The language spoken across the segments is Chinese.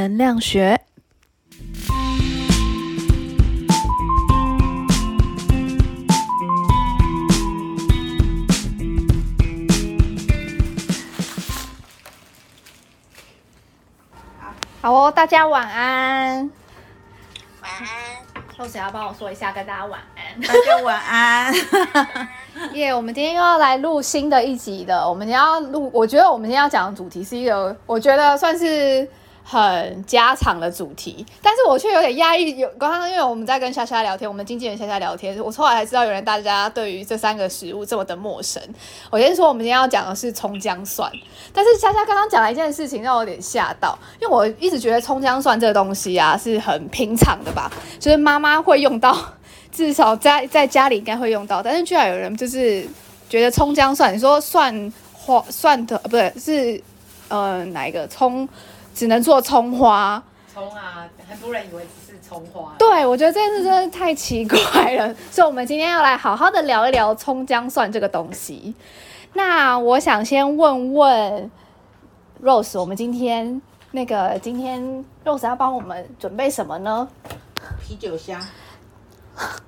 能量学。好哦，大家晚安。晚安，豆子要帮我说一下，跟大家晚安。大家晚安。耶我们今天又要来录新的一集的。我们今天要录，我觉得我们今天要讲的主题是一个，我觉得算是很家常的主题，但是我却有点压抑。有刚刚因为我们在跟夏夏聊天，我们经纪人夏夏聊天，我后来才知道，原来大家对于这三个食物这么的陌生。我先说，我们今天要讲的是葱姜蒜，但是夏夏刚刚讲了一件事情，让我有点吓到，因为我一直觉得葱姜蒜这个东西啊是很平常的吧，就是妈妈会用到。至少在在家里应该会用到，但是居然有人就是觉得葱姜蒜，你说蒜花蒜的不对是呃哪一个葱只能做葱花？葱啊，很多人以为只是葱花。对，我觉得这件事真的太奇怪了，所以我们今天要来好好的聊一聊葱姜蒜这个东西。那我想先问问 Rose，我们今天那个今天 Rose 要帮我们准备什么呢？啤酒虾，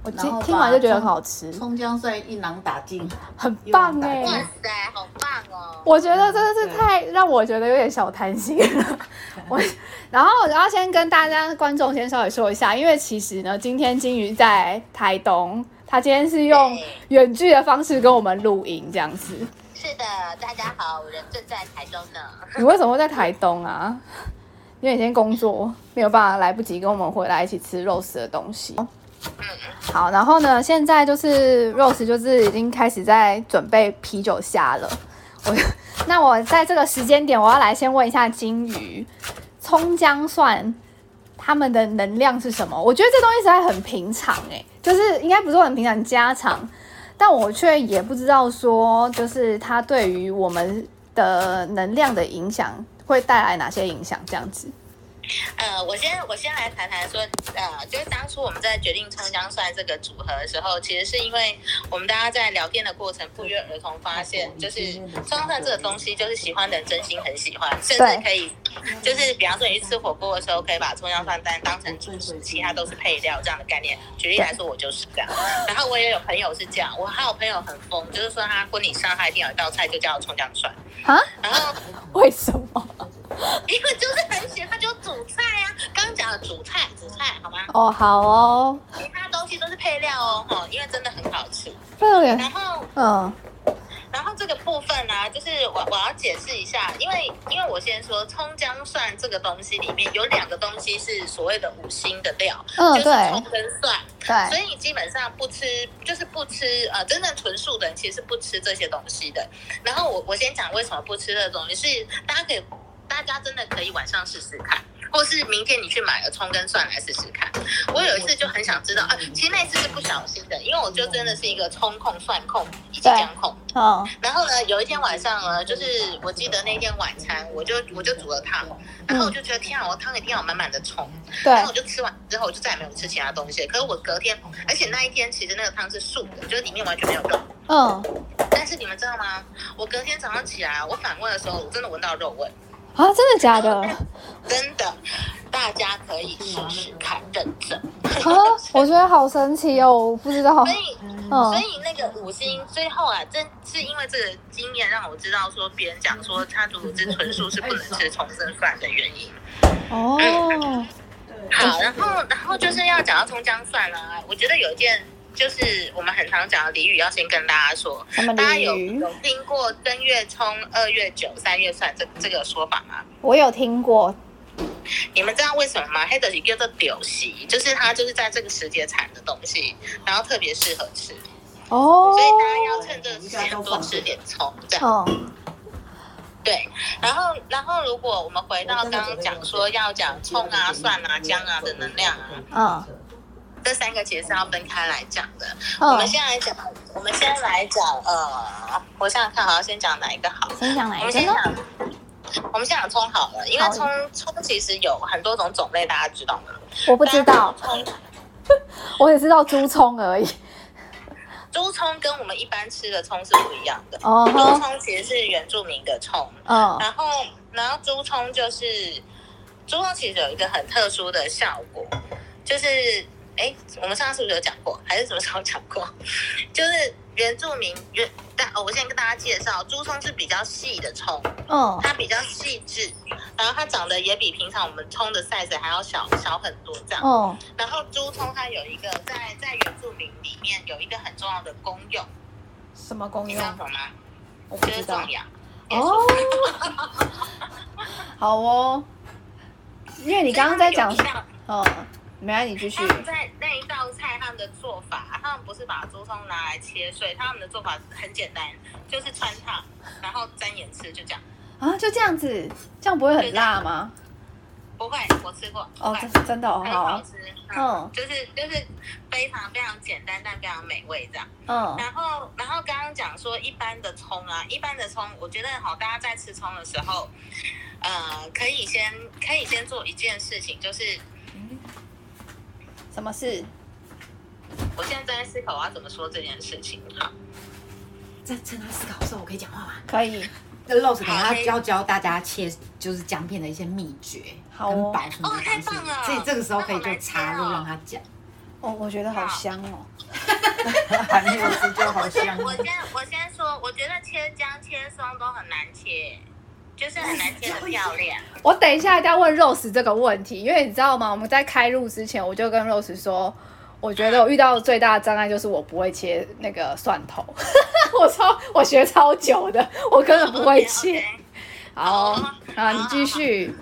我听听完就觉得很好吃，葱姜蒜一囊打尽，很棒哎、哇塞，好棒哦！我觉得真的是太让我觉得有点小贪心了。我，然后我要先跟大家观众先稍微说一下，因为其实呢，今天金鱼在台东，他今天是用对远距的方式跟我们录音这样子。是的，大家好，我人正在台东呢。你为什么会在台东啊？因为你今天工作没有办法来不及跟我们回来一起吃肉食的东西。嗯好，然后呢，现在就是肉食就是已经开始在准备啤酒虾了。我那我在这个时间点，我要来先问一下金鱼，葱姜蒜它们的能量是什么？我觉得这东西实在很平常诶、就是应该不是很平常家常，但我却也不知道说，就是它对于我们的能量的影响会带来哪些影响？这样子。呃，我先我先来谈谈说，呃，就是当初我们在决定葱姜蒜这个组合的时候，其实是因为我们大家在聊天的过程不约而同发现，就是葱姜蒜这个东西，就是喜欢的人真心很喜欢，甚至可以，就是比方说你去吃火锅的时候，可以把葱姜蒜单当成主食，其他都是配料这样的概念。举例来说，我就是这样。然后我也有朋友是这样，我还有朋友很疯，就是说他婚礼上他一定有一道菜就叫葱姜蒜，啊？然后。为什么？因为就是很喜欢，他就煮菜啊。刚刚讲的煮菜，煮菜好吗？哦，好哦，其他东西都是配料哦，哈，因为真的很好吃。对然后，嗯然后这个部分呢、就是我我要解释一下，因为因为我先说葱姜蒜这个东西里面有两个东西是所谓的五星的料，嗯，就是对葱跟蒜。对所，以你基本上不吃，就是不吃呃，真正纯素的人其实是不吃这些东西的。然后我我先讲为什么不吃这个东西，是大家可以，大家真的可以晚上试试看，或是明天你去买了葱跟蒜来试试看。我有一次就很想知道啊，其实那次是不小心的，因为我就真的是一个葱控、蒜控以及姜控。嗯然后呢，有一天晚上呢，就是我记得那天晚餐，我就我就煮了汤，然后我就觉得天啊，我汤一定要有满满的葱。对然后我就吃完之后，我就再也没有吃其他东西。可是我隔天，而且那一天其实那个汤是素的，就是里面完全没有肉。嗯但是你们知道吗？我隔天早上起来，我反问的时候，我真的闻到肉味，啊，真的假的？真的。大家可以试试看，认证。啊，我觉得好神奇哦，我不知道所。以，嗯所以那个五星最后啊，真是因为这个经验让我知道说，别人讲说他如果是纯素是不能吃重生蒜的原因。哦，好，然后然后就是要讲到葱姜蒜啦、我觉得有一件就是我们很常讲的俚语，要先跟大家说。大家有？有听过正月冲、二月九、三月算这这个说法吗？我有听过。你们知道为什么吗？黑的是叫做柳席，就是它就是在这个时节产的东西，然后特别适合吃，哦所以大家要趁这个时间多吃点葱，这样嗯对。然后然后如果我们回到刚刚讲说要讲葱啊、蒜啊、姜啊的能量啊，嗯这三个其实是要分开来讲的。我们嗯，先来讲，我们先来讲，呃，我想想看，好，先讲哪一个好？先讲哪我们先一个我们先讲葱好了，因为好葱葱其实有很多种种类，大家知道吗？我不知道，葱 我只知道猪葱而已。猪葱跟我们一般吃的葱是不一样的。猪哦猪，葱其实是原住民的葱，嗯然后然后猪葱就是猪葱其实有一个很特殊的效果，就是哎，我们上次是不是有讲过，还是什么时候讲过？就是原住民原大哦，我先跟大家介绍，猪葱是比较细的葱，嗯它比较细致，然后它长得也比平常我们葱的 size 还要小小很多这样。哦，然后猪葱它有一个在在原住民里面有一个很重要的功用，什么功你知用？道什么吗？我不知道就是种。养。哦，好哦，因为你刚刚在讲哦，没关系，你继续他。们在那一道菜，他们的做法，他们不是把猪葱拿来切碎，他们的做法很简单，就是穿烫，然后沾盐吃，就这样。啊，就这样子，这样不会很辣吗？不会，我吃过。哦，真真的哦，好吃。嗯嗯，就是就是非常非常简单，但非常美味这样。嗯然后，然后刚刚讲说一般的葱啊，一般的葱，我觉得好，大家在吃葱的时候，呃，可以先可以先做一件事情，就是什么事？我现在正在思考我要怎么说这件事情。好，在趁他思考的时候，我可以讲话吗？可以，那 Rose 等下要教教大家切就是姜片的一些秘诀，好哦跟保存的哦太棒了所以这个时候可以就插入让他讲。哦，我觉得好香哦。还没有吃就好香。我先我先说，我觉得切姜切松都很难切，就是很难切的漂亮。我等一下一定要问 Rose 这个问题，因为你知道吗？我们在开录之前，我就跟 Rose 说，我觉得我遇到最大的障碍就是我不会切那个蒜头，我超我学超久的，我根本不会切。好哦，啊，你继续。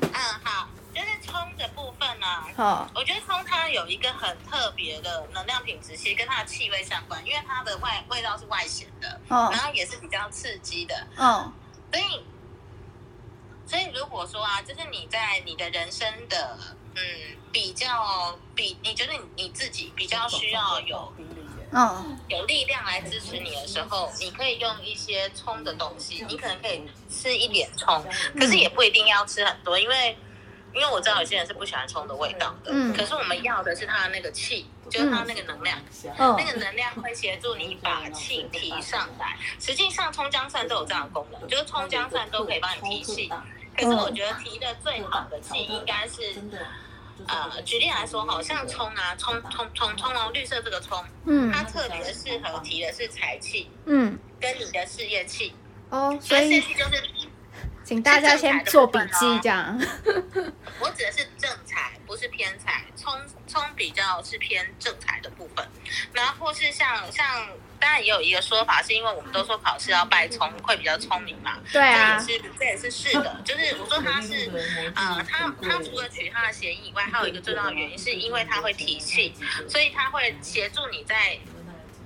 嗯，好，就是葱的部分呢、好，我觉得葱它有一个很特别的能量品质，其实跟它的气味相关，因为它的外味道是外显的，嗯然后也是比较刺激的，嗯所以，所以如果说啊，就是你在你的人生的嗯比较比，你觉得你你自己比较需要有嗯有力量来支持你的时候，你可以用一些葱的东西，你可能可以吃一点葱，可是也不一定要吃很多，因为因为我知道有些人是不喜欢葱的味道的，嗯可是我们要的是它的那个气，就是它那个能量。嗯那个能量会协助你把气提上来。实际上，葱姜蒜都有这样的功能，就是葱姜蒜都可以帮你提气。可是我觉得提的最好的气应该是，呃，举例来说，好像葱啊，葱葱葱葱哦，绿色这个葱，嗯它特别适合提的是财气嗯，跟你的事业气。哦，所以就是请大家先做笔记，这样。我指的是正财，不是偏财。葱葱比较是偏正财的部分，然后或是像像，当然也有一个说法，是因为我们都说考试要拜聪会比较聪明嘛。对啊，这也是这也是是的，就是我说他是呃，他他除了取他的谐音以外，还有一个最重要的原因，是因为他会提气，所以他会协助你在，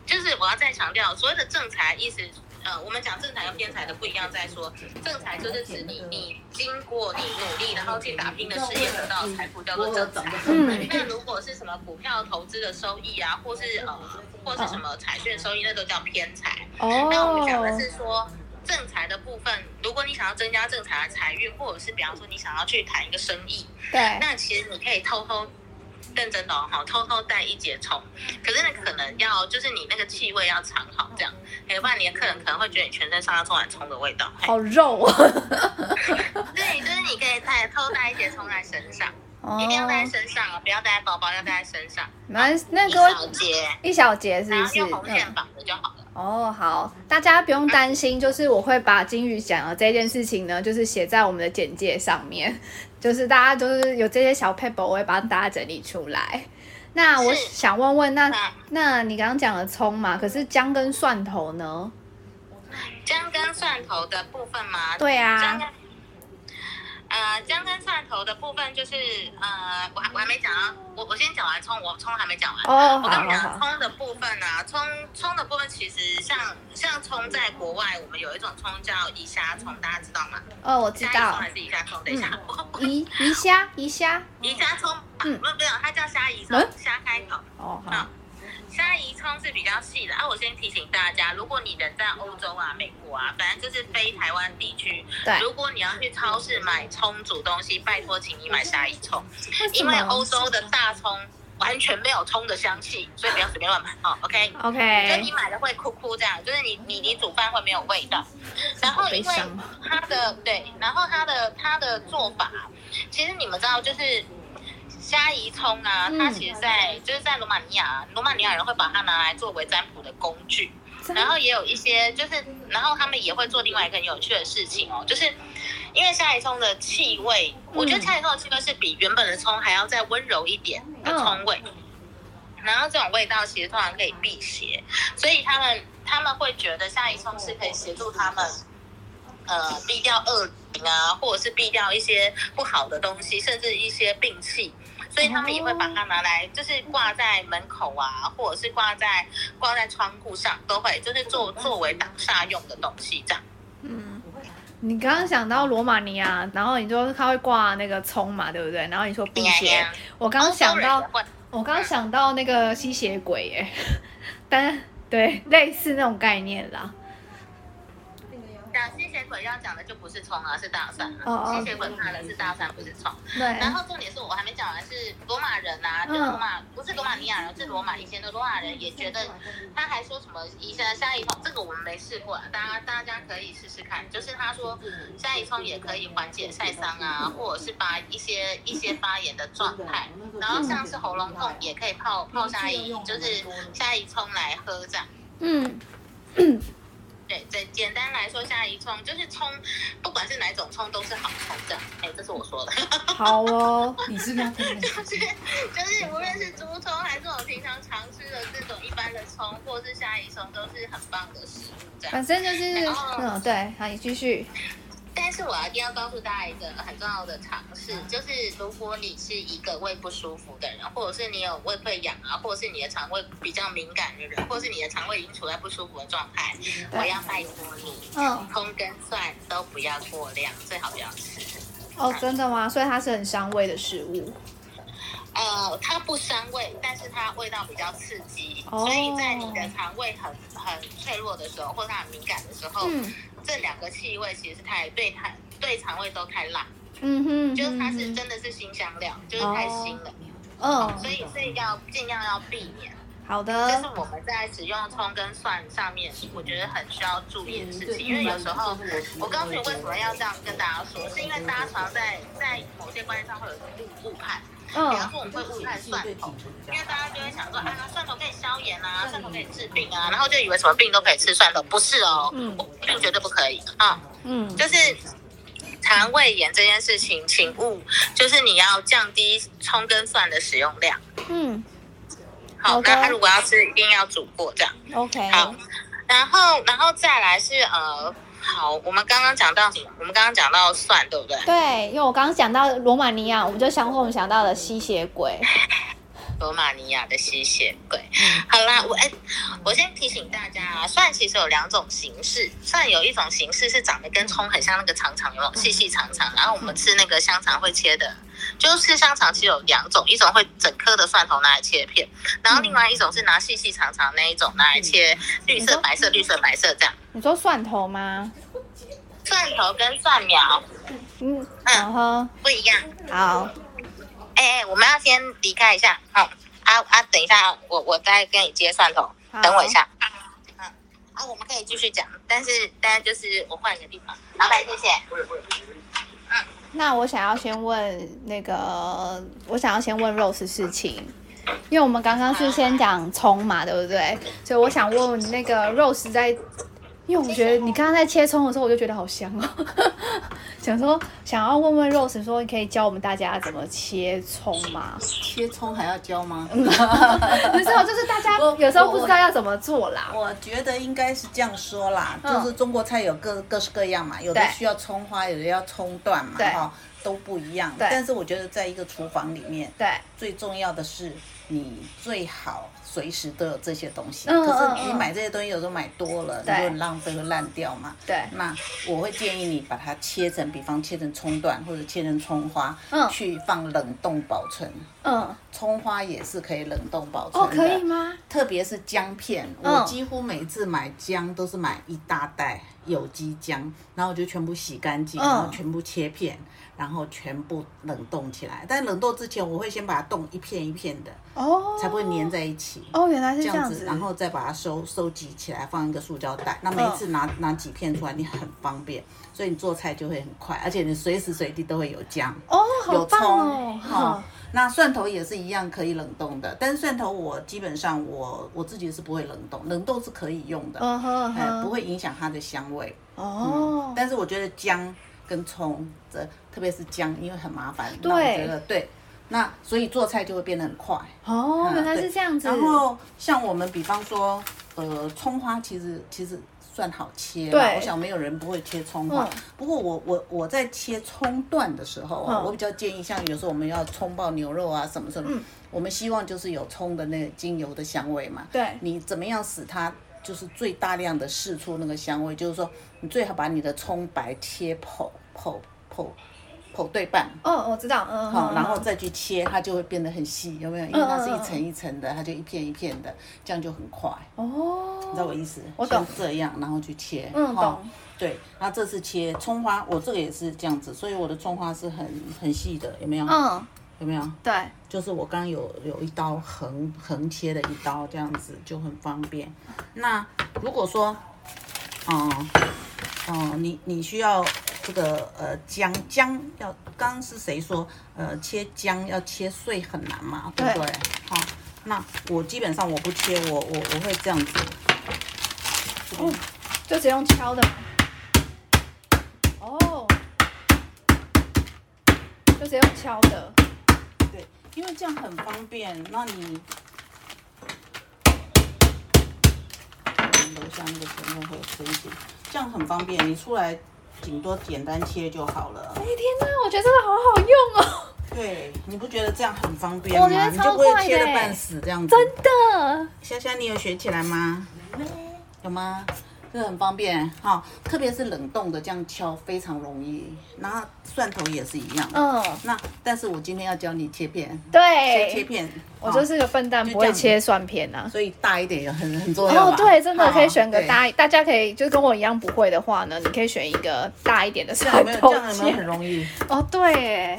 就是我要再强调，所谓的正财意思。呃，我们讲正财跟偏财的不一样，在说正财就是指你你经过你努力，然后去打拼的事业得到的财富叫做正财。嗯那如果是什么股票投资的收益啊，或是呃，或是什么彩券收益，那都叫偏财。哦那我们讲的哦，是说正财的部分，如果你想要增加正财的财运，或者是比方说你想要去谈一个生意，对，那其实你可以偷偷。认真的哦，好，偷偷带一节葱，可是呢，可能要就是你那个气味要藏好，这样，要不然你的客人可能会觉得你全身上下充满葱的味道。好肉哦。对，就是你可以带偷带一节葱在身上，哦一定要带在身上哦，不要带在包包，要带在身上，那那一个小节，一小节是是？用红线嗯。绑着就好了。哦，好，大家不用担心，就是我会把金鱼讲的这件事情呢，就是写在我们的简介上面，就是大家就是有这些小 paper，我会帮大家整理出来。那我想问问，那那那你刚刚讲的葱嘛，可是姜跟蒜头呢？姜跟蒜头的部分吗？对啊姜跟呃姜跟蒜头的部分就是呃，我还我还没讲啊，我我先讲完葱，我葱还没讲完。哦，好我跟你讲，葱的部分啊，葱葱的部分其实像像葱在国外，我们有一种葱叫宜虾葱，大家知道吗？哦，我知道还，是宜虾葱？等一下，宜宜虾宜虾，宜虾 葱，嗯不是不是，它叫虾夷葱嗯，虾开头。哦好好，虾夷葱是比较细的啊。我先提醒大家，如果你人在欧洲啊、美国啊，反正就是非台湾地区，对，如果你要去超市买葱煮东西，拜托请你买虾夷葱，因为么欧洲的大葱完全没有葱的香气，所以不要随便乱买哦。OK，就你买的会哭哭这样，就是你你你煮饭会没有味道。然后因为它的对，然后它的它的做法，其实你们知道就是。虾夷葱啊，它其实在、就是在罗马尼亚，罗马尼亚人会把它拿来作为占卜的工具，然后也有一些就是，然后他们也会做另外一个很有趣的事情哦，就是因为虾夷葱的气味，我觉得虾夷葱的气味是比原本的葱还要再温柔一点的葱味，然后这种味道其实通常可以辟邪，所以他们他们会觉得虾夷葱是可以协助他们。呃，避掉恶灵啊，或者是避掉一些不好的东西，甚至一些病气，所以他们也会把它拿来，就是挂在门口啊，或者是挂在挂在窗户上，都会就是作作为挡煞用的东西这样。嗯，你刚刚想到罗马尼亚，然后你说他会挂那个葱嘛，对不对？然后你说辟邪，我刚刚想到，我刚刚想到那个吸血鬼，耶，但对类似那种概念啦。讲吸血鬼要讲的就不是葱啊，是大蒜啊。哦哦吸血鬼怕的是大蒜，不是葱。对，然后重点是我还没讲完，是罗马人啊，就是罗马不是罗马尼亚人，是罗马以前的罗马人也觉得，他还说什么以前的虾夷葱，这个我们没试过啊，大家大家可以试试看。就是他说虾夷葱也可以缓解晒伤啊，或者是把一些一些发炎的状态，然后像是喉咙痛也可以泡泡虾夷，就是虾夷葱来喝这样。嗯，对，简简单来说，虾夷葱就是葱，不管是哪种葱都是好葱这样。哎，这是我说的。好哦，你是不是就是就是，无论是猪葱还是我平常常吃的这种一般的葱，或是虾夷葱，都是很棒的食物。这样，反正就是嗯，对，好，你继续。但是我一定要告诉大家一个很重要的常识，就是如果你是一个胃不舒服的人，或者是你有胃溃疡啊，或者是你的肠胃比较敏感的人，或者是你的肠胃已经处在不舒服的状态，我要拜托你，嗯，葱跟蒜都不要过量，最好不要吃。哦，真的吗？所以它是很伤胃的食物。呃，它不伤胃，但是它味道比较刺激，哦所以在你的肠胃很很脆弱的时候，或者它很敏感的时候，嗯这两个气味其实是太对太对肠胃都太辣，嗯哼，就是它是嗯真的是新香料，就是太腥了，嗯，所以所以要尽量要避免。好的这是，我们在使用葱跟蒜上面，我觉得很需要注意的事情，因为有时候我告诉你为什么要这样跟大家说，是因为大家常在在某些观念上会有误误判。比方嗯说我们会误判蒜头，因为大家就会想说啊，蒜头可以消炎啊，蒜头可以治病啊，然后就以为什么病都可以吃蒜头，不是哦，嗯。病绝对不可以。啊，嗯，就是肠胃炎这件事情，请勿就是你要降低葱跟蒜的使用量。嗯。好，那他如果要吃，一定要煮过这样。，OK，好，然后然后再来是呃，好，我们刚刚讲到什么？我们刚刚讲到蒜，对不对？对，因为我刚刚讲到罗马尼亚，我们就想我们想到了吸血鬼。罗马尼亚的吸血鬼。好啦，我哎，我先提醒大家啊，蒜其实有两种形式，蒜有一种形式是长得跟葱很像，那个长长细细长长，然后我们吃那个香肠会切的。就是吃香肠其实有两种，一种会整颗的蒜头拿来切片，然后另外一种是拿细细长长那一种拿来切绿色、白色、绿色、白色这样。你说蒜头吗？蒜头跟蒜苗嗯，然后不一样。好，哎、哎，我们要先离开一下，好、啊啊，等一下，我我再跟你接蒜头，好等我一下。嗯，啊，我们可以继续讲，但是但是就是我换一个地方，老板谢谢。那我想要先问那个，我想要先问 Rose 事情，因为我们刚刚是先讲葱嘛，对不对？所以我想问那个 Rose 在，因为我觉得你刚刚在切葱的时候，我就觉得好香哦，想说想要问问 Rose 说，你可以教我们大家怎么切葱吗？切葱还要教吗？不是哦，就是大家有时候不知道要怎么做啦。我觉得应该是这样说啦，嗯就是中国菜有各各式各样嘛，有的需要葱花，有的要葱段嘛，哈，都不一样。对但是我觉得在一个厨房里面，对，最重要的是你最好随时都有这些东西。嗯可是你买这些东西有时候买多了，你对就很浪费，会烂掉嘛。对那我会建议你把它切成，比方切成葱段或者切成葱花，嗯去放冷冻保存。嗯，葱花也是可以冷冻保存哦，的。可以吗？特别是姜片，嗯我几乎每次买姜都是买一大袋有机姜，然后我就全部洗干净，嗯然后全部切片，然后全部冷冻起来。但冷冻之前，我会先把它冻一片一片的，哦，才不会粘在一起。哦，原来是这样子，然后再把它收收集起来，放一个塑胶袋。那每一次拿、拿几片出来，你很方便，所以你做菜就会很快，而且你随时随地都会有姜。哦，好棒有葱哦，哈、那蒜头也是一样可以冷冻的，但是蒜头我基本上我我自己是不会冷冻，冷冻是可以用的，嗯哼哎，哼，不会影响它的香味。哦，但是我觉得姜跟葱，这特别是姜，因为很麻烦，对那我觉得对，那所以做菜就会变得很快。哦，嗯原来是这样子，然后像我们比方说，呃，葱花其实其实算好切啦，对我想没有人不会切葱花。嗯不过我我我在切葱段的时候啊，嗯我比较建议，像有时候我们要葱爆牛肉啊什么什么，我们希望就是有葱的那个精油的香味嘛。对你怎么样使它就是最大量的释出那个香味？就是说，你最好把你的葱白切剖剖剖剖对半。哦，我知道，嗯，好，然后再去切，它就会变得很细，有没有？因为它是一层一层的，它就一片一片的，这样就很快，哦，你知道我意思？我懂像这样，然后去切，嗯，哈懂，对，然后这次切葱花，我这个也是这样子，所以我的葱花是很很细的，有没有？嗯，有没有？对，就是我刚刚有有一刀横横切的一刀，这样子就很方便。那如果说，嗯嗯，你你需要这个呃姜姜要，刚刚是谁说呃切姜要切碎很难嘛，对不对？好，那我基本上我不切，我我我会这样子，嗯就只用敲的。哦，就只用敲的。对，因为这样很方便。那你，楼下那个前面会有声音，这样很方便。你出来顶多简单切就好了哎。天哪，我觉得这个好好用哦，对，你不觉得这样很方便吗？我觉得你就不会超快的切的半死这样子。真的。香香，你有学起来吗？有吗？这个很方便哈、特别是冷冻的，这样敲非常容易。然后蒜头也是一样。嗯，那但是我今天要教你切片，对切对，片。我就是个笨蛋，不会切蒜片呐、所以大一点也很很重要吧哦，对，真的可以选个大，大家可以就跟我一样不会的话呢，你可以选一个大一点的蒜头这样有没有很。容易？哦，对，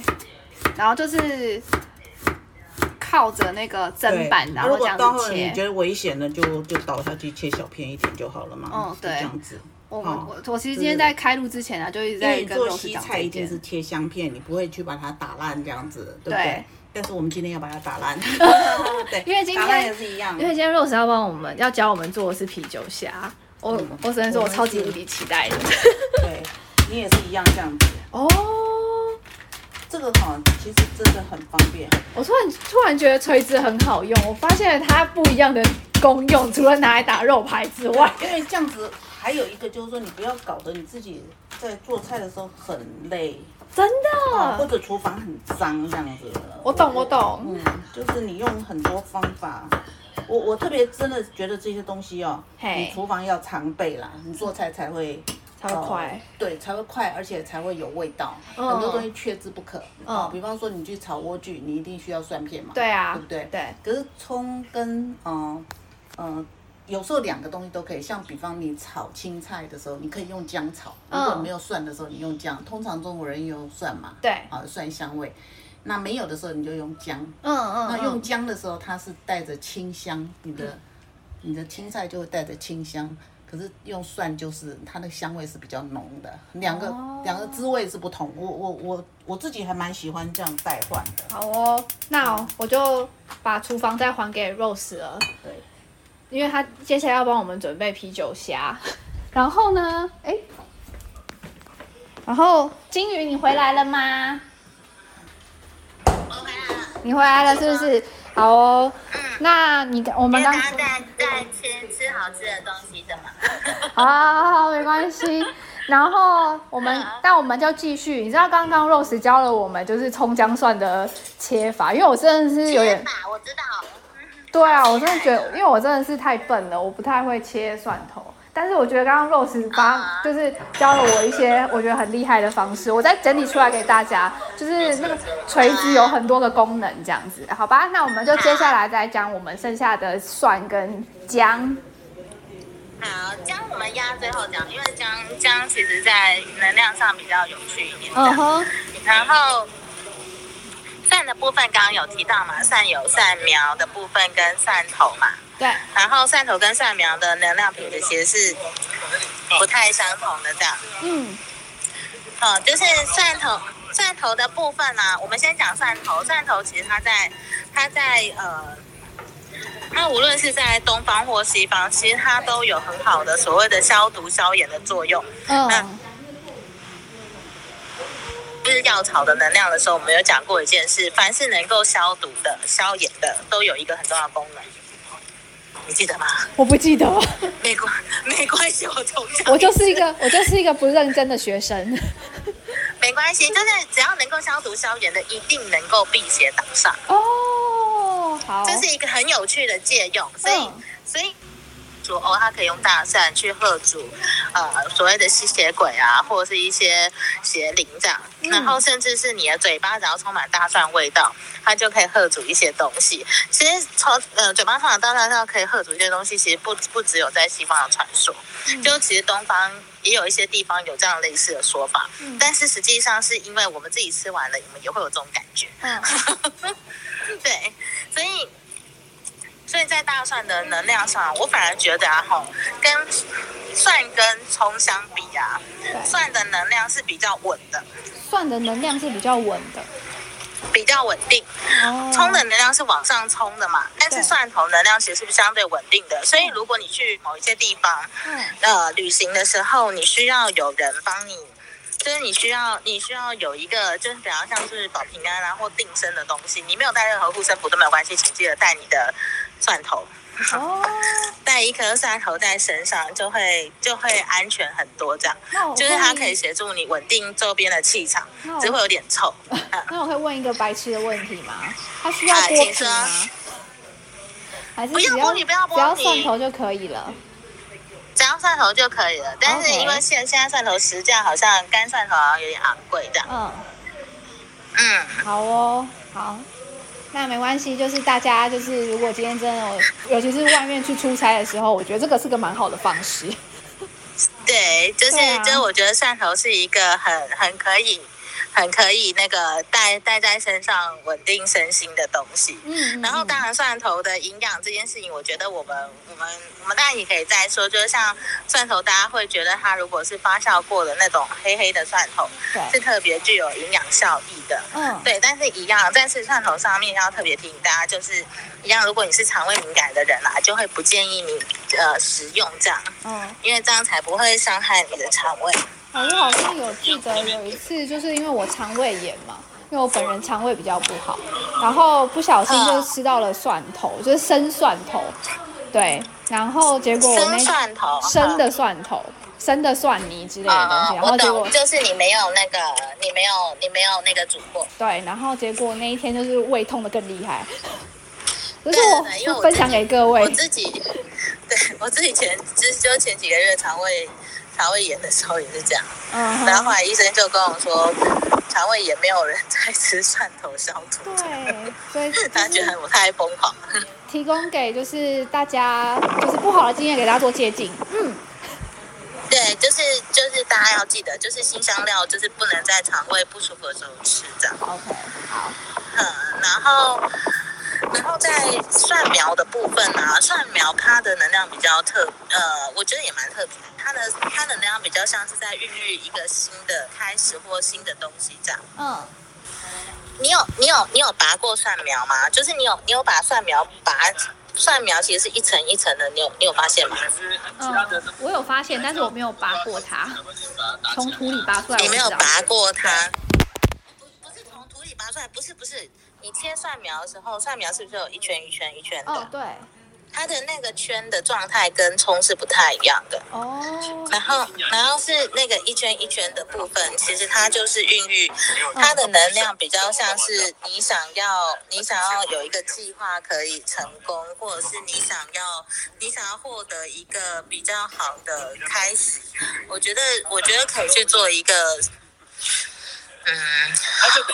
然后就是靠着那个砧板，然后这样子切。来你觉得危险了，就就倒下去切小片一点就好了嘛。嗯对就这样子。我哦我我其实今天在开录之前啊，就一直在跟你做西菜一定是。贴香片，你不会去把它打烂这样子，对不对？对但是我们今天要把它打烂，对，因为今天也是一样。因为今天 Rose 要帮我们要教我们做的是啤酒虾，我、嗯我只能说我超级无敌期待的。对，你也是一样这样子。哦，这个哈，其实真的很方便。我突然突然觉得锤子很好用，我发现了它不一样的功用，除了拿来打肉排之外，因为这样子，还有一个就是说，你不要搞得你自己在做菜的时候很累，真啊，或。者厨房很脏这样子。我懂，我懂。嗯，就是你用很多方法。我我特别真的觉得这些东西哦，嘿你厨房要常备啦，你做菜才会才会快呃对，才会快，而且才会有味道。嗯很多东西缺之不可嗯啊、比方说你去炒莴苣，你一定需要蒜片嘛，对啊，对不对？对，可是葱跟嗯嗯、呃有时候两个东西都可以，像比方你炒青菜的时候，你可以用姜炒；如果嗯没有蒜的时候，你用姜。通常中国人用蒜嘛，对啊，蒜香味。那没有的时候，你就用姜。嗯嗯，那用嗯姜的时候，它是带着清香，你的你的青菜就会带着清香。可是用蒜就是它的香味是比较浓的，两个、哦两个滋味是不同。我我我我自己还蛮喜欢这样代换的。好哦，那我就把厨房再还给 Rose 了，对，因为他接下来要帮我们准备啤酒虾。然后呢，哎，然后金鱼你回来了吗？我回来了。你回来了是不是？好哦，那你我们刚因为大家在在吃吃好吃的东西的嘛。好好好，没关系。然后我们，那我们就继续。你知道刚刚 Rose 教了我们就是葱姜蒜的切法，因为我真的是有点我知道。对啊，我真的觉得，因为我真的是太笨了，我不太会切蒜头。但是我觉得刚刚 Rose 帮就是教了我一些我觉得很厉害的方式，我再整理出来给大家。就是那个锤子有很多个功能，这样子，好吧？那我们就接下来再讲我们剩下的蒜跟姜。好，姜我们压最后讲，因为姜姜其实在能量上比较有趣一点。嗯哼，然后蒜的部分刚刚有提到嘛，蒜有蒜苗的部分跟蒜头嘛，对，然后蒜头跟蒜苗的能量品质其实是不太相同的这样。嗯，哦，就是蒜头蒜头的部分呢、我们先讲蒜头。蒜头其实它在它在呃，它无论是在东方或西方，其实它都有很好的所谓的消毒消炎的作用。嗯，就是药草的能量的时候，我们有讲过一件事：凡是能够消毒的、消炎的，都有一个很重要的功能。你记得吗？我不记得，没关没关系，我从小 我就是一个我就是一个不认真的学生。没关系，就是只要能够消毒消炎的，一定能够辟邪挡煞。哦，好，这是一个很有趣的借用，所以、嗯所以说哦，它可以用大蒜去喝阻，呃，所谓的吸血鬼啊，或者是一些邪灵这样，嗯然后甚至是你的嘴巴只要充满大蒜味道，它就可以喝阻一些东西。其实从呃嘴巴充满大蒜上可以喝阻一些东西，其实不不只有在西方的传说，嗯就其实东方。也有一些地方有这样类似的说法，嗯但是实际上是因为我们自己吃完了，你们也会有这种感觉。嗯 对，所以所以在大蒜的能量上，我反而觉得啊，吼，跟蒜跟葱相比啊，蒜的能量是比较稳的，蒜的能量是比较稳的。比较稳定。哦，葱的能量是往上冲的嘛，但是蒜头能量其实是相对稳定的。所以如果你去某一些地方，嗯呃，旅行的时候，你需要有人帮你。就是你需要，你需要有一个，就是比方像是保平安啊或定身的东西，你没有带任何护身符都没有关系，请记得带你的蒜头，哦，带一颗蒜头在身上，就会就会安全很多。这样，就是它可以协助你稳定周边的气场只会有点臭。嗯 那我可以问一个白痴的问题吗？它需要啊剥皮请说吗？还是不要不要剥只要蒜头就可以了？只要蒜头就可以了，但是因为现现在蒜头实价好像干蒜头好像有点昂贵这样。嗯，嗯，好哦，好。那没关系，就是大家就是，如果今天真的，尤其是外面去出差的时候，我觉得这个是个蛮好的方式。对，就是、就是我觉得汕头是一个很很可以。很可以那个带带在身上稳定身心的东西，嗯，然后嗯当然蒜头的营养这件事情，我觉得我们我们我们当然也可以再说，就是像蒜头，大家会觉得它如果是发酵过的那种黑黑的蒜头，对，是特别具有营养效益的。嗯，对，但是一样，在吃蒜头上面要特别提醒大家，就是一样，如果你是肠胃敏感的人啦，就会不建议你呃食用这样，嗯。因为这样才不会伤害你的肠胃。哦，我好像有记得有一次，就是因为我肠胃炎嘛，因为我本人肠胃比较不好，然后不小心就吃到了蒜头，就是生蒜头，对，然后结果我那生蒜头，生的蒜头、生的蒜泥之类的东啊、西，然后结果，就是你没有那个，你没有你没有那个煮过。对，然后结果那一天就是胃痛的更厉害，不是我分享给各位，我自己，对我自己前就是就前几个月肠胃肠胃炎的时候也是这样，嗯然后后，来医生就跟我说，肠胃炎没有人在吃蒜头消毒，对，所以就他觉得我太疯狂。了。提供给就是大家就是不好的经验给大家做借鉴，嗯，对，就是就是大家要记得，就是新香料就是不能在肠胃不舒服的时候吃这样。OK，好，嗯，然后然后在蒜苗的部分呢、蒜苗它的能量比较特，呃，我觉得也蛮特别。它的它的能量比较像是在孕育一个新的开始或新的东西这样。嗯，你有你有你有拔过蒜苗吗？就是你有你有把蒜苗拔，蒜苗其实是一层一层的，你有你有发现吗？嗯，我有发现，但是我没有拔过它，从土里拔出来，你没有拔过它？不不是从土里拔出来，不是不是，你切蒜苗的时候，蒜苗是不是有一圈一圈一圈的？哦，对，它的那个圈的状态跟葱是不太一样的。哦，然后，然后是那个一圈一圈的部分，其实它就是孕育，它的能量比较像是你想要，你想要有一个计划可以成功，或者是你想要，你想要获得一个比较好的开始。我觉得，我觉得可以去做一个，嗯，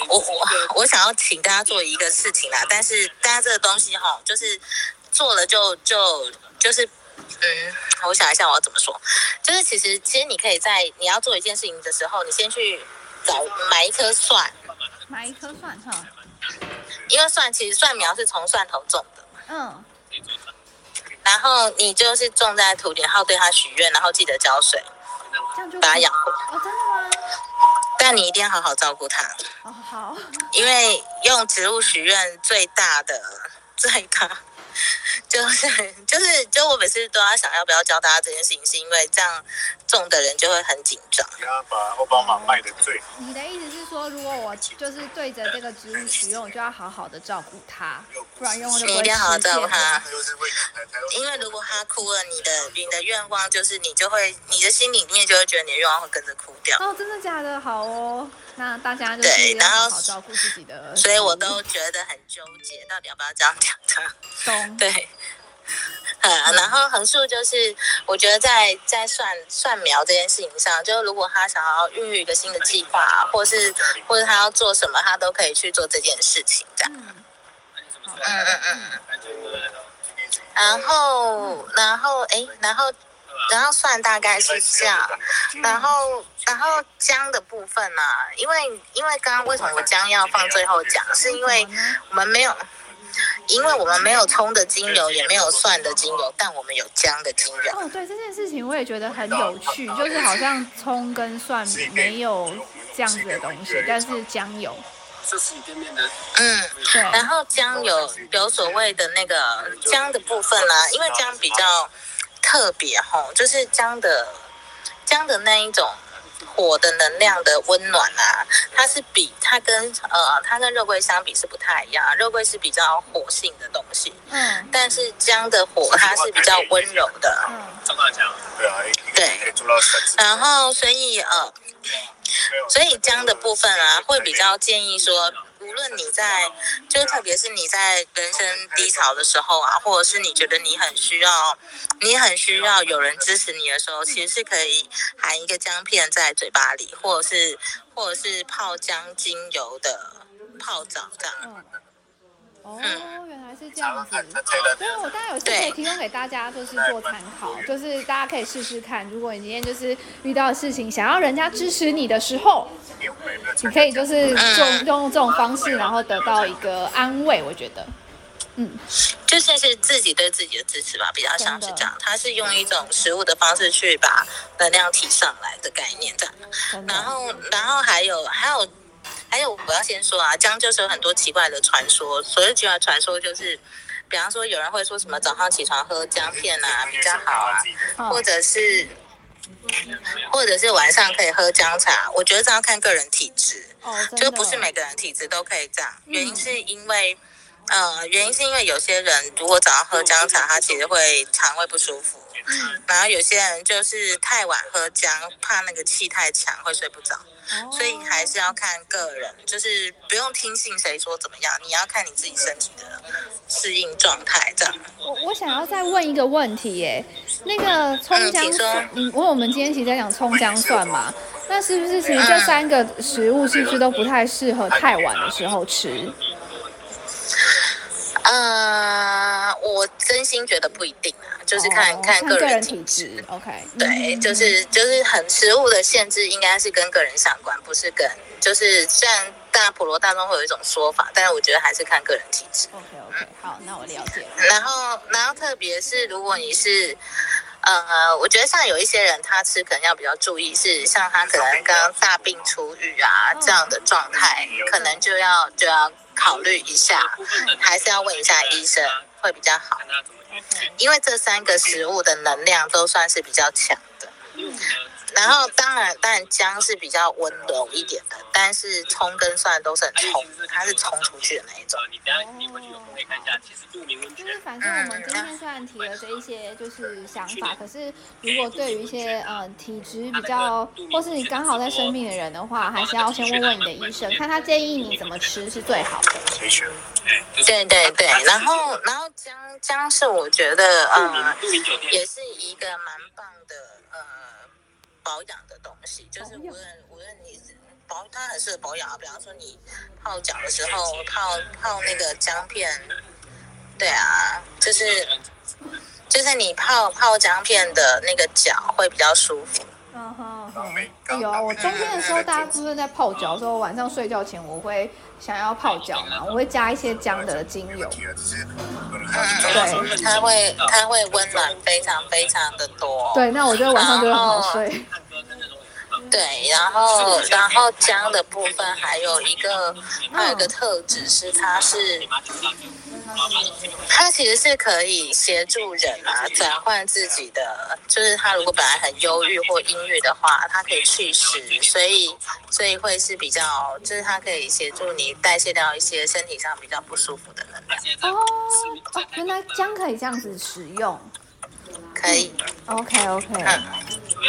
我我我想要请大家做一个事情啦，但是大家这个东西哈，就是做了就就就是。嗯，我想一下我要怎么说，就是其实其实你可以在你要做一件事情的时候，你先去找买一颗蒜，买一颗蒜哈，因为蒜其实蒜苗是从蒜头种的，嗯，然后你就是种在土里，然后对它许愿，然后记得浇水，这样就把它养活。哦，真的吗？但你一定要好好照顾它，哦，好，因为用植物许愿最大的最大 就是就是就我每次都要想要不要教大家这件事情，是因为这样种的人就会很紧张。他把奥巴马卖的最好。你的意思是说，如果我就是对着这个植物使用，我就要好好的照顾它，不然愿望就不会你一定要好好实现照顾它因为如果它哭了，你的你的愿望就是你就会你的心里面就会觉得你的愿望会跟着哭掉，哦，真的假的？好哦，那大家就是要对然后好好照顾自己的，所以我都觉得很纠结，到底要不要这样讲他？懂。对，呃，然后横竖就是，我觉得在在算算苗这件事情上，就如果他想要孕育一个新的计划，或是或者他要做什么，他都可以去做这件事情，这样。嗯，嗯嗯嗯。然后，然后，哎，然后，然后算大概是这样。然后，然后姜的部分呢、因为因为刚刚为什么我姜要放最后讲，是因为我们没有，因为我们没有葱的精油，也没有蒜的精油，但我们有姜的精油。哦，对这件事情我也觉得很有趣，就是好像葱跟蒜没有这样子的东西，但是姜有。这是一点点的嗯，对，然后姜有有所谓的那个姜的部分呢、因为姜比较特别哈，就是姜的姜的那一种火的能量的温暖啊，它是比它跟呃它跟肉桂相比是不太一样，肉桂是比较火性的东西，嗯但是姜的火它是比较温柔的，嗯，对啊，对。然后所以呃。所以姜的部分啊，会比较建议说，无论你在，就是特别是你在人生低潮的时候啊，或者是你觉得你很需要，你很需要有人支持你的时候，其实是可以含一个姜片在嘴巴里，或者是或者是泡姜精油的泡澡这样。嗯，哦，原来是这样子。所以我当然有是可以提供给大家，就是做参考，就是大家可以试试看。如果你今天就是遇到事情，想要人家支持你的时候，你可以就是用用这种方式，然后得到一个安慰。我觉得，嗯，就算是自己对自己的支持吧，比较像是这样。它是用一种食物的方式去把能量提上来的概念这样。然。后，然后还有还有还有，我要先说啊，姜就是有很多奇怪的传说。所谓奇怪传说，就是比方说有人会说什么早上起床喝姜片啊比较好啊，哦或者是或者是晚上可以喝姜茶。我觉得这要看个人体质。就不是每个人体质都可以这样，原因是因为，呃，原因是因为有些人如果早上喝姜茶，他其实会肠胃不舒服，然后有些人就是太晚喝姜，怕那个气太强会睡不着，哦所以还是要看个人，就是不用听信谁说怎么样，你要看你自己身体的适应状态这样。我我想要再问一个问题耶，那个葱姜蒜，嗯，因为我们今天其实在讲葱姜蒜嘛，那是不是其实这三个食物是不是都不太适合太晚的时候吃？呃，我真心觉得不一定啊，就是看、哦看个个人人体质。体质，OK，对，嗯就是就是很食物的限制，应该是跟个人相关，不是跟就是虽然大普罗大众会有一种说法，但是我觉得还是看个人体质。OK OK，好，那我了解了。然后，然后特别是如果你是，呃，我觉得像有一些人他吃可能要比较注意，是像他可能刚刚大病初愈啊这样的状态，可能就要就要考虑一下，还是要问一下医生会比较好，因为这三个食物的能量都算是比较强的。然后当然，当然姜是比较温柔一点的，但是葱跟蒜都是很冲，它是冲出去的那一种。你等下你回去有空可以看一下，其实鹿鸣温泉就是反正我们今天虽然提了这一些就是想法，可是如果对于一些呃体质比较，或是你刚好在生病的人的话，还是要先问问你的医生，看他建议你怎么吃是最好的。对对对，然后然后姜姜是我觉得呃鹿鸣酒店。也是一个蛮棒的呃保养的东西，就是无论无论你保它很适合保养啊，比方说你泡脚的时候泡泡那个姜片，对啊，就是就是你泡泡姜片的那个脚会比较舒服。嗯哼。哼，有啊，我冬天的时候，大家不是在泡脚的时候，晚上睡觉前我会想要泡脚嘛，我会加一些姜的精油。对，它会它会温暖非常非常的多。对，那我觉得晚上就会很好睡。对，然后然后姜的部分还有一个还有一个特质是它是。它其实是可以协助人啊转换自己的，就是他如果本来很忧郁或阴郁的话，它可以去湿，所以所以会是比较，就是它可以协助你代谢掉一些身体上比较不舒服的能量。哦，哦，原来姜可以这样子使用。可以。OK OK，嗯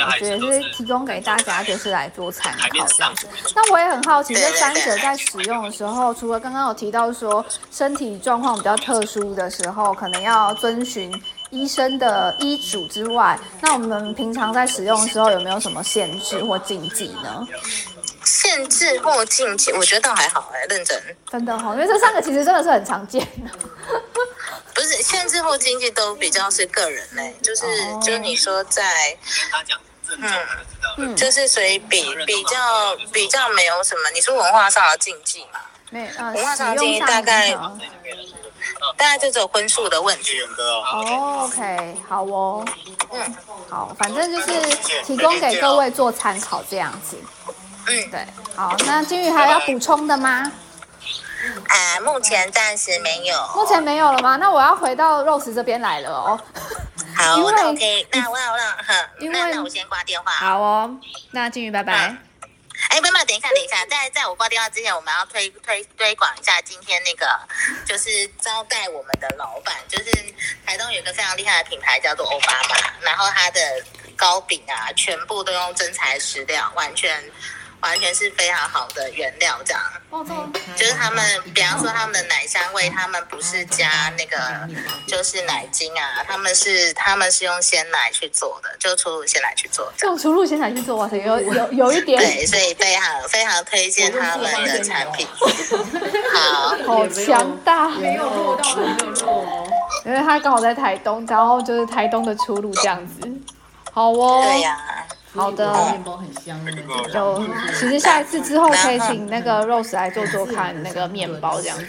我觉得是提供给大家，就是来做参考这样子。那我也很好奇，这三者在使用的时候，除了刚刚有提到说身体状况比较特殊的时候，可能要遵循医生的医嘱之外，那我们平常在使用的时候有没有什么限制或禁忌呢？限制或禁忌，我觉得倒还好哎、认真。真的哈、因为这三个其实真的是很常见的。不是限制后经济都比较是个人嘞、就是、哦就是你说在，跟他讲症状，他就知道。嗯，就是属于比比较比较没有什么，你说文化上的禁忌嘛，没有，文化上的禁忌大概嗯大概就只有荤素的问题。哦，OK，好哦，嗯好，反正就是提供给各位做参考这样子。嗯，对，好，那金宇还有要补充的吗？啊，目前暂时没有。目前没有了吗？那我要回到 Rose 这边来了哦。好 因为，那我可以，那我要让，哼，因为那那我先挂电话。好哦，那金鱼拜拜。哎，没有没有，等一下，等一下，在在我挂电话之前，我们要推推推广一下今天那个，就是招待我们的老板，就是台东有一个非常厉害的品牌叫做欧巴马，然后它的糕饼啊，全部都用真材实料，完全完全是非常好的原料，这样。就是他们，比方说他们的奶香味，他们不是加那个就是奶精啊，他们是他们是用鲜奶去做的，就初乳鲜奶去做的。用初乳鲜奶去做，哇塞，有有有一点对，所以非常非常推荐他们的产品。好，好强大，没有肉到没有肉哦。因为他刚好在台东，然后就是台东的出入这样子。好哦，对呀、好的面包很香的。有，其实下一次之后可以请那个 Rose 来做做看那个面包这样子。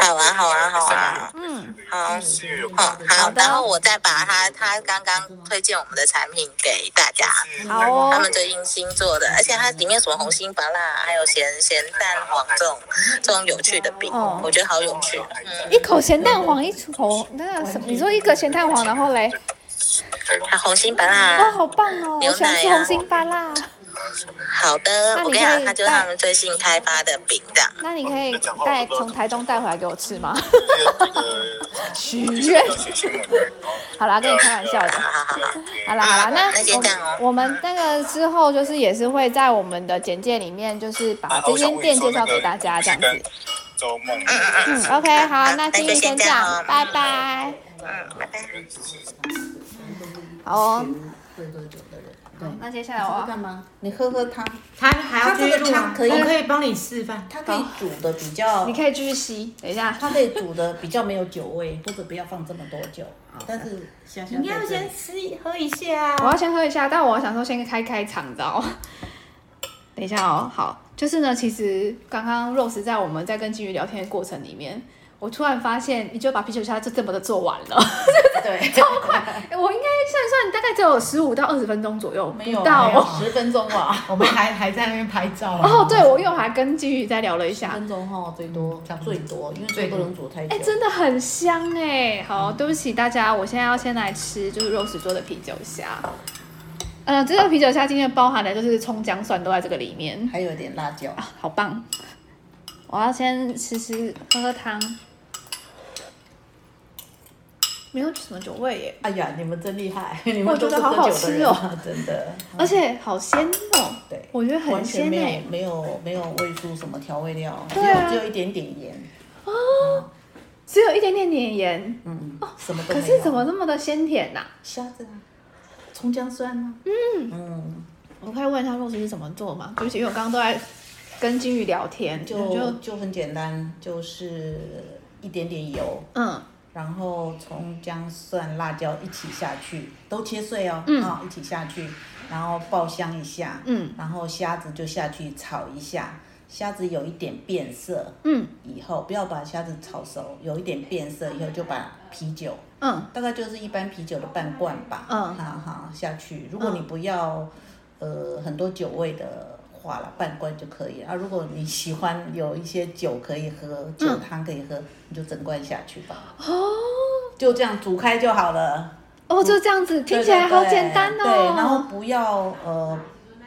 好啊，好啊，好啊，嗯，好，嗯好，好，然后我再把他他刚刚推荐我们的产品给大家。好哦他们最近新做的，而且它里面什么红心芭辣，还有咸咸蛋黄这种这种有趣的饼，哦我觉得好有趣。嗯，一口咸蛋黄，一口那个什么？你说一个咸蛋黄，然后嘞，还有红心芭哇，好棒哦！我喜欢吃红心芭辣。好的，那你我跟你讲，可以它就是他们最新开发的饼，这样。那你可以带从台东带回来给我吃吗？许愿。好啦，跟你开玩笑的。好好好好，啦好啦，那那先这样哦我我们那个之后就是也是会在我们的简介里面，就是把这间店介绍给大家这样子。周梦，嗯，OK，好，那今天先这样，哦拜拜。嗯，拜拜。好哦，对。那接下来我要干嘛？你喝喝汤，他还要继续录啊它这个汤可以我可以帮你示范。它可以煮的比较你，可以继续吸，等一下。它可以煮的比较没有酒味，或者不要放这么多酒。但是想想你要先吃喝一下我要先喝一下，但我想说先开开场，你知道吗？等一下哦，好，就是呢，其实刚刚 Rose 在我们在跟金鱼聊天的过程里面，我突然发现，你就把啤酒虾就这么的做完了，对，超快！哎我应该算一算，大概只有十五到二十分钟左右，没有不到。十分钟吧，我们还还在那边拍照。哦，对，我又还跟金鱼再聊了一十下，分钟哈，最多最多，因为最不能煮太久。哎、真的很香哎！好，对不起大家，我现在要先来吃就是 Rose 做的啤酒虾。嗯、这个啤酒虾今天包含的就是葱姜蒜都在这个里面。还有点辣椒，啊，好棒！我要先吃吃喝喝汤，没有什么酒味耶，哎呀，你们真厉害，你我们都是觉得好好吃哦啊，真的。而且好鲜哦。对，我觉得很鲜哎。没有没有喂出什么调味料，只对只有一点点盐，只有一点点点盐，嗯，哦什么都可。是怎么那么的鲜甜呐、虾子啊？葱姜蒜啊？嗯嗯，我可以问一下肉是怎么做吗？对不起，因为我刚刚都在跟金鱼聊天，就就就就很简单，就是一点点油，嗯然后葱姜蒜辣椒一起下去，都切碎哦，嗯。啊、一起下去，然后爆香一下，嗯。然后虾子就下去炒一下，虾子有一点变色，嗯。以后不要把虾子炒熟，有一点变色以后就把啤酒，嗯。大概就是一般啤酒的半罐吧，嗯。好好下去。如果你不要、呃很多酒味的话了，半罐就可以啊。如果你喜欢有一些酒可以喝，酒汤可以喝，你就整罐下去吧。哦就这样煮开就好了。哦，就这样子，听起来好简单哦。对，对然后不要呃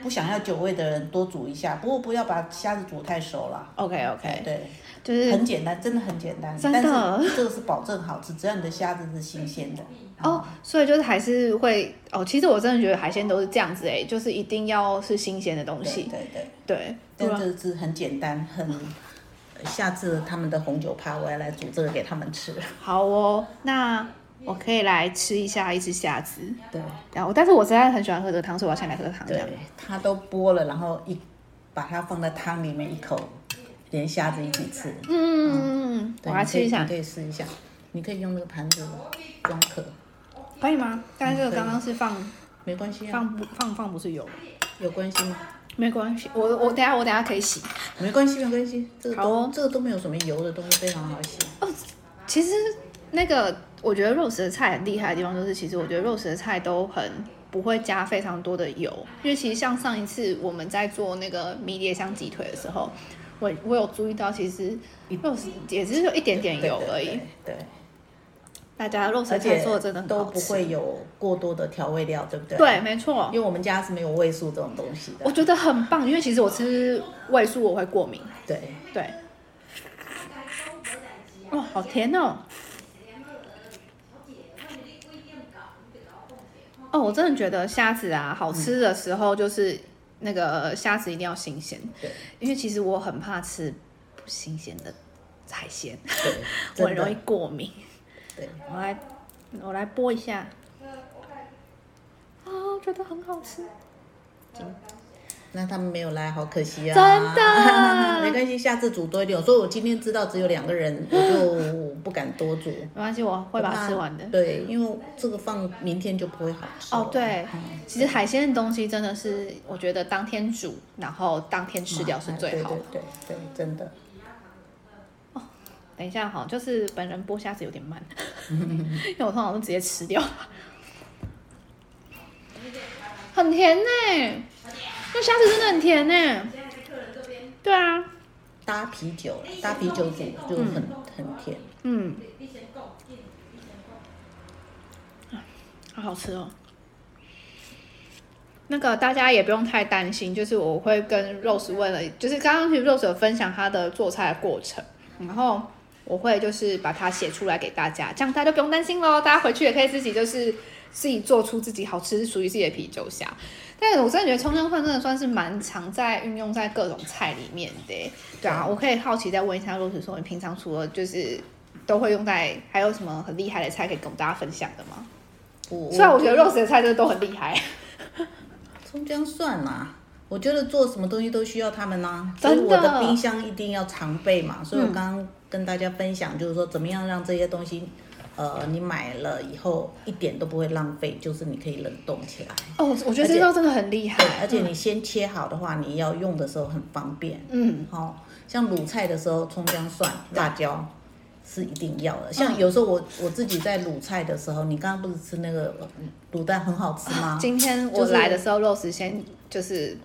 不想要酒味的人多煮一下，不过不要把虾子煮太熟了。OK 哎 OK，对，就是很简单，真的很简单。但是这个是保证好吃，只要你的虾子是新鲜的。哦，所以就是还是会哦。其实我真的觉得海鲜都是这样子哎，就是一定要是新鲜的东西。对对，对，不但这是很简单，很。下次他们的红酒趴，我要来煮这个给他们吃。好哦，那我可以来吃一下一只虾子。对然后，但是我实在很喜欢喝这个汤，所以我要先来喝汤。对，它都剥了，然后一把它放在汤里面，一口连虾子一起吃。嗯嗯嗯嗯，对我来吃一下你可以，你可以试一下，你可以用那个盘子装壳，可以吗？但是这个刚刚是放没关系啊，放不放放不是油，有关系吗？没关系，我我等下我等下可以洗。没关系，没关系，这个都、好哦这个都没有什么油的东西，非常好洗。哦其实那个我觉得肉食的菜很厉害的地方，就是其实我觉得肉食的菜都很不会加非常多的油，因为其实像上一次我们在做那个迷迭香鸡腿的时候，我我有注意到，其实肉食也只是有一点点油而已。对对，大家肉食菜做的真的很都不好吃。会有过多的调味料，对不对？对，，没错因。为我们家是没有味素这种东西的。我觉得很棒，因为其实我吃味素我会过敏。对，对。哦，好甜哦！哦，我真的觉得虾子啊，好吃的时候就是那个虾子一定要新鲜，对因为其实我很怕吃不新鲜的海鲜，对，我很容易过敏。对。我来，我来播一下。哦，觉得很好吃。那他们没有来，好可惜啊！真的 没关系，下次煮多一点。所以我今天知道只有两个人，我就不敢多煮，没关系，我会把它吃完的。对，因为这个放明天就不会好吃。哦，对嗯，其实海鲜的东西真的是，我觉得当天煮，然后当天吃掉是最好的。对对对对，真的。等一下哈，就是本人剥虾子有点慢，因为我通常都直接吃掉。很甜呢，那虾子真的很甜呢。对啊，搭啤酒，搭啤酒煮就很、很甜。嗯，好好吃哦。那个大家也不用太担心，就是我会跟 Rose 问了，就是刚刚其实 Rose 有分享她的做菜的过程，然后我会就是把它写出来给大家，这样大家就不用担心喽。大家回去也可以自己就是自己做出自己好吃属于自己的啤酒虾。但是我真的觉得葱姜蒜真的算是蛮常在运用在各种菜里面的耶。对啊，我可以好奇再问一下 Rose 说，你平常除了就是都会用在，还有什么很厉害的菜可以跟大家分享的吗？我虽然我觉得 Rose 的菜真的都很厉害，葱姜蒜呐、我觉得做什么东西都需要他们呐、所以我的冰箱一定要常备嘛。所以我嗯刚刚跟大家分享，就是说怎么样让这些东西，呃，你买了以后一点都不会浪费，就是你可以冷冻起来。哦，我觉得这招真的很厉害，而且你先切好的话，你要用的时候很方便。嗯，好、像卤菜的时候，葱姜蒜、辣椒是一定要的。嗯像有时候我我自己在卤菜的时候，你刚刚不是吃那个卤蛋很好吃吗？今天我就是来的时候，Rose 先就是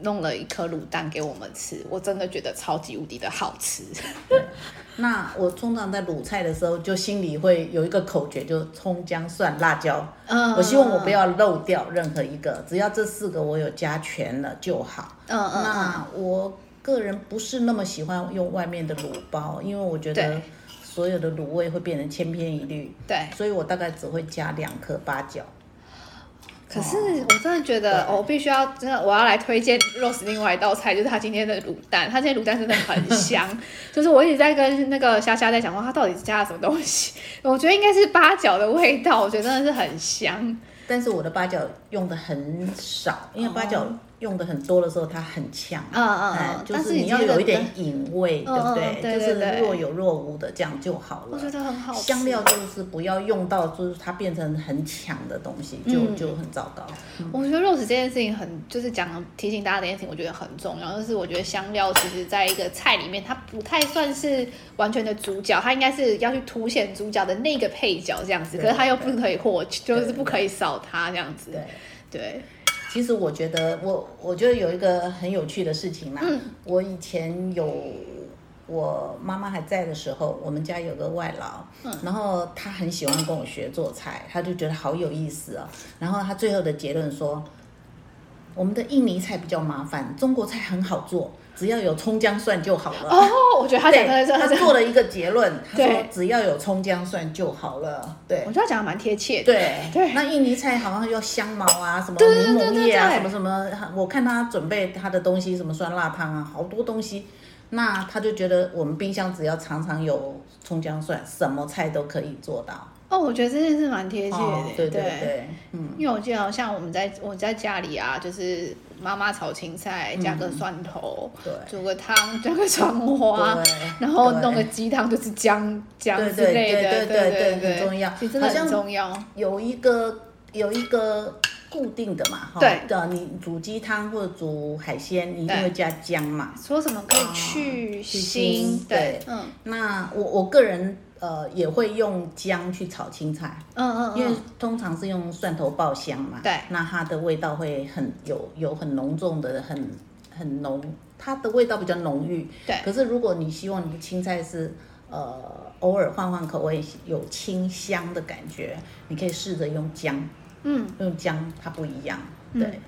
弄了一颗卤蛋给我们吃，我真的觉得超级无敌的好吃。那我通常在卤菜的时候，就心里会有一个口诀，就是葱姜蒜辣椒。嗯我希望我不要漏掉任何一个，只要这四个我有加全了就好。嗯嗯嗯，那我个人不是那么喜欢用外面的卤包，因为我觉得所有的卤味会变成千篇一律，对。所以我大概只会加两颗八角。可是我真的觉得，哦我必须要真的，我要来推荐 Rose 另外一道菜，就是他今天的卤蛋。他今天卤蛋真的很 香，就是我一直在跟那个虾虾在讲说，他到底加了什么东西？我觉得应该是八角的味道，我觉得真的是很香。但是我的八角用的很少，因为八角用的很多的时候，它很呛。嗯嗯哎嗯，就是你要但是你这个有一点隐味，对不对？对就是对对若有若无的这样就好了。我觉得很好香料就是不要用到，就是它变成很强的东西，就、嗯就很糟糕。我觉得肉食这件事情很，就是讲提醒大家的一件事情，我觉得很重要。就是我觉得香料其实在一个菜里面，它不太算是完全的主角，它应该是要去凸显主角的那个配角这样子。可是它又不可以获，就是不可以少它这样子。对。对，其实我觉得，我我觉得有一个很有趣的事情啦。嗯我以前有我妈妈还在的时候，我们家有个外劳，嗯然后他很喜欢跟我学做菜，他就觉得好有意思哦。然后他最后的结论说，我们的印尼菜比较麻烦，中国菜很好做，只要有葱姜蒜就好了。哦，我觉得他讲，的是，他做了一个结论，他说只要有葱姜蒜就好了。对我，觉得他讲的蛮贴切的。对对那印尼菜好像要香茅啊，什么柠檬叶啊，什么什么，我看他准备他的东西，什么酸辣汤啊，好多东西。那他就觉得我们冰箱只要常常有葱姜蒜，什么菜都可以做到。哦，我觉得这件事蛮贴切的。哦，对对对，嗯，因为我记得好像我们在我在家里啊，就是妈妈炒青菜，加个蒜头，对。煮个汤，加个葱花对，然后弄个鸡汤，就是姜姜对之类的，对对对对对很重要。很重要。有一个有一个固定的嘛，哈对。的，你煮鸡汤或者煮海鲜，你一定对。会加姜嘛。说什么可以去去腥对，嗯。那我我个人呃也会用姜去炒青菜。嗯嗯因为嗯，通常是用蒜头爆香嘛，对那它的味道会很有有很浓重的很很浓，它的味道比较浓郁。对可是如果你希望你的青菜是呃偶尔换换口味，有清香的感觉，你可以试着用姜，嗯，用姜它不一样，对。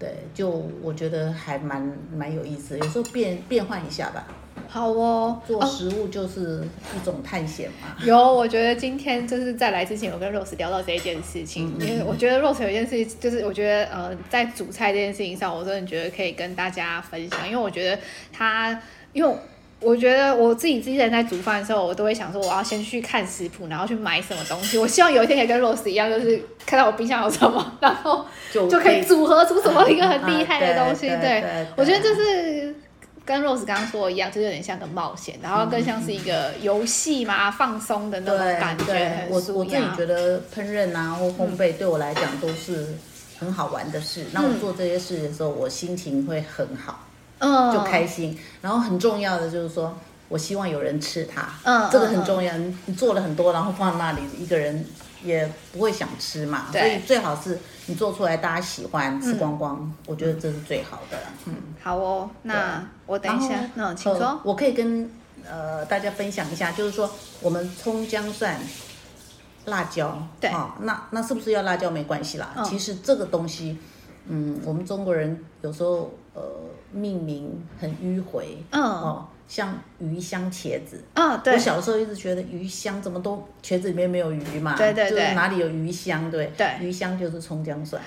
对，就我觉得还蛮蛮有意思，有时候变变换一下吧。好哦。做哦食物就是一种探险嘛。有，我觉得今天就是在来之前，我跟 Rose 聊到这一件事情，嗯因为我觉得 Rose 有一件事情，就是我觉得呃，在煮菜这件事情上，我真的觉得可以跟大家分享，因为我觉得他，因为我觉得我自己之前在煮饭的时候，我都会想说，我要先去看食谱，然后去买什么东西。我希望有一天可以跟 Rose 一样，就是看到我冰箱有什么，然后就就可以组合出什么一个很厉害的东西。啊对我觉得就是跟 Rose 刚刚说的一样，就是有点像个冒险，然后更像是一个游戏嘛，放松的那种感觉，我我自己觉得烹饪啊或烘焙对我来讲都是很好玩的事。那我做这些事的时候，我心情会很好，嗯，就开心。然后很重要的就是说，我希望有人吃它，嗯这个很重要。你你做了很多，然后放在那里，一个人也不会想吃嘛。所以最好是你做出来大家喜欢，吃光光，我觉得这是最好的。嗯。好哦。那我等一下那请说。呃我可以跟呃大家分享一下，就是说我们葱姜蒜。辣椒，对哦，那那是不是要辣椒没关系啦？嗯其实这个东西，嗯，我们中国人有时候呃命名很迂回，嗯哦，像鱼香茄子，啊，对我，小时候一直觉得鱼香怎么都茄子里面没有鱼嘛，对对对就是哪里有鱼香，对，对鱼香就是葱姜蒜，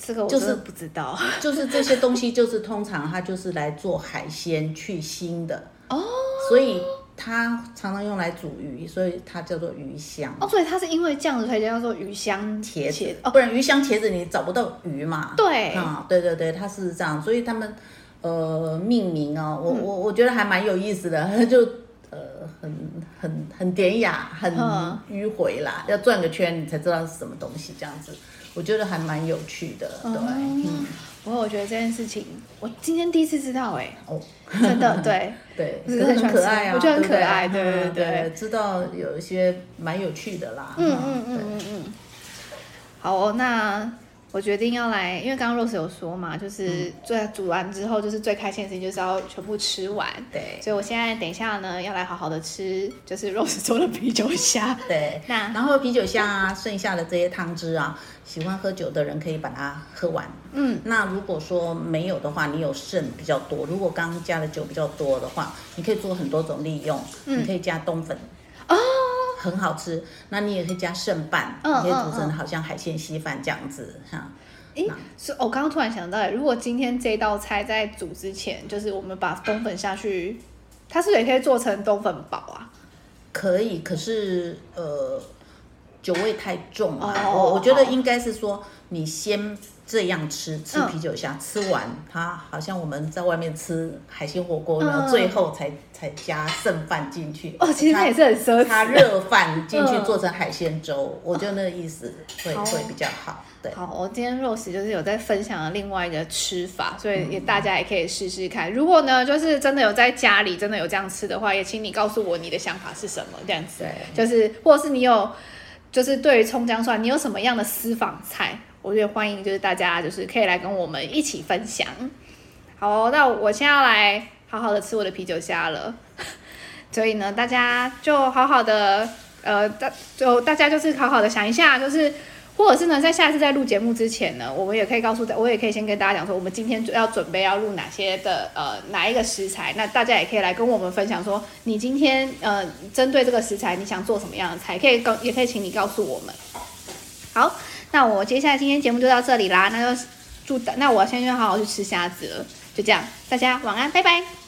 这个我就是不知道。就是这些东西，就是通常它就是来做海鲜去腥的哦，所以它常常用来煮鱼，所以它叫做鱼香。哦，所以它是因为这样子，才叫做鱼香茄子，哦，不然鱼香茄子你找不到鱼嘛？对啊，对对对，它是这样，所以他们呃命名哦，我我我觉得还蛮有意思的，就呃很很很典雅，很嗯。迂回啦，要转个圈你才知道是什么东西，这样子，我觉得还蛮有趣的，对，嗯，不过我觉得这件事情，我今天第一次知道，哎，哦，真的 对。对，是是很可爱啊，我觉得很可爱对对嗯对对，知道有一些蛮有趣的啦，嗯嗯嗯嗯嗯。好哦，那我决定要来，因为刚刚 Rose 有说嘛，就是最煮完之后，就是最开心的事情就是要全部吃完。对所以我现在等一下呢，要来好好的吃，就是 Rose 做的啤酒虾。对，那然后啤酒虾啊，剩下的这些汤汁啊，喜欢喝酒的人可以把它喝完。嗯，那如果说没有的话，你有剩比较多，如果刚刚加的酒比较多的话，你可以做很多种利用。嗯你可以加冬粉。哦。很好吃，那你也可以加剩饭，嗯你可以煮成好像海鲜稀饭这样子哈。诶，是我刚刚突然想到，如果今天这道菜在煮之前，就是我们把冬粉下去，它是不是也可以做成冬粉煲啊？可以，可是呃，酒味太重啊。哦我我觉得好应该是说，你先这样吃，吃嗯啤酒虾，吃完它好像我们在外面吃海鲜火锅然后最后才才加剩饭进去。哦，其实它也是很奢侈。它热饭进去嗯做成海鲜粥，我觉得那个意思会好会比较好。对，好，我今天 Rose 就是有在分享了另外一个吃法，所以也大家也可以试试看。如果呢，就是真的有在家里真的有这样吃的话，也请你告诉我你的想法是什么，这样子。对就是或者是你有，就是对于葱姜蒜，你有什么样的私房菜，我觉得欢迎就是大家就是可以来跟我们一起分享。好、那我现在要来好好的吃我的啤酒虾了，所以呢，大家就好好的呃，大就大家就是好好的想一下，就是。或者是呢，在下次在录节目之前呢，我们也可以告诉大，我也可以先跟大家讲说，我们今天要准备要录哪些的呃哪一个食材，那大家也可以来跟我们分享说，你今天呃针对这个食材你想做什么样的菜，可以告也可以请你告诉我们。好，那我接下来今天节目就到这里啦，那就祝大那我现在就好好去吃虾子了，就这样，大家晚安，拜拜。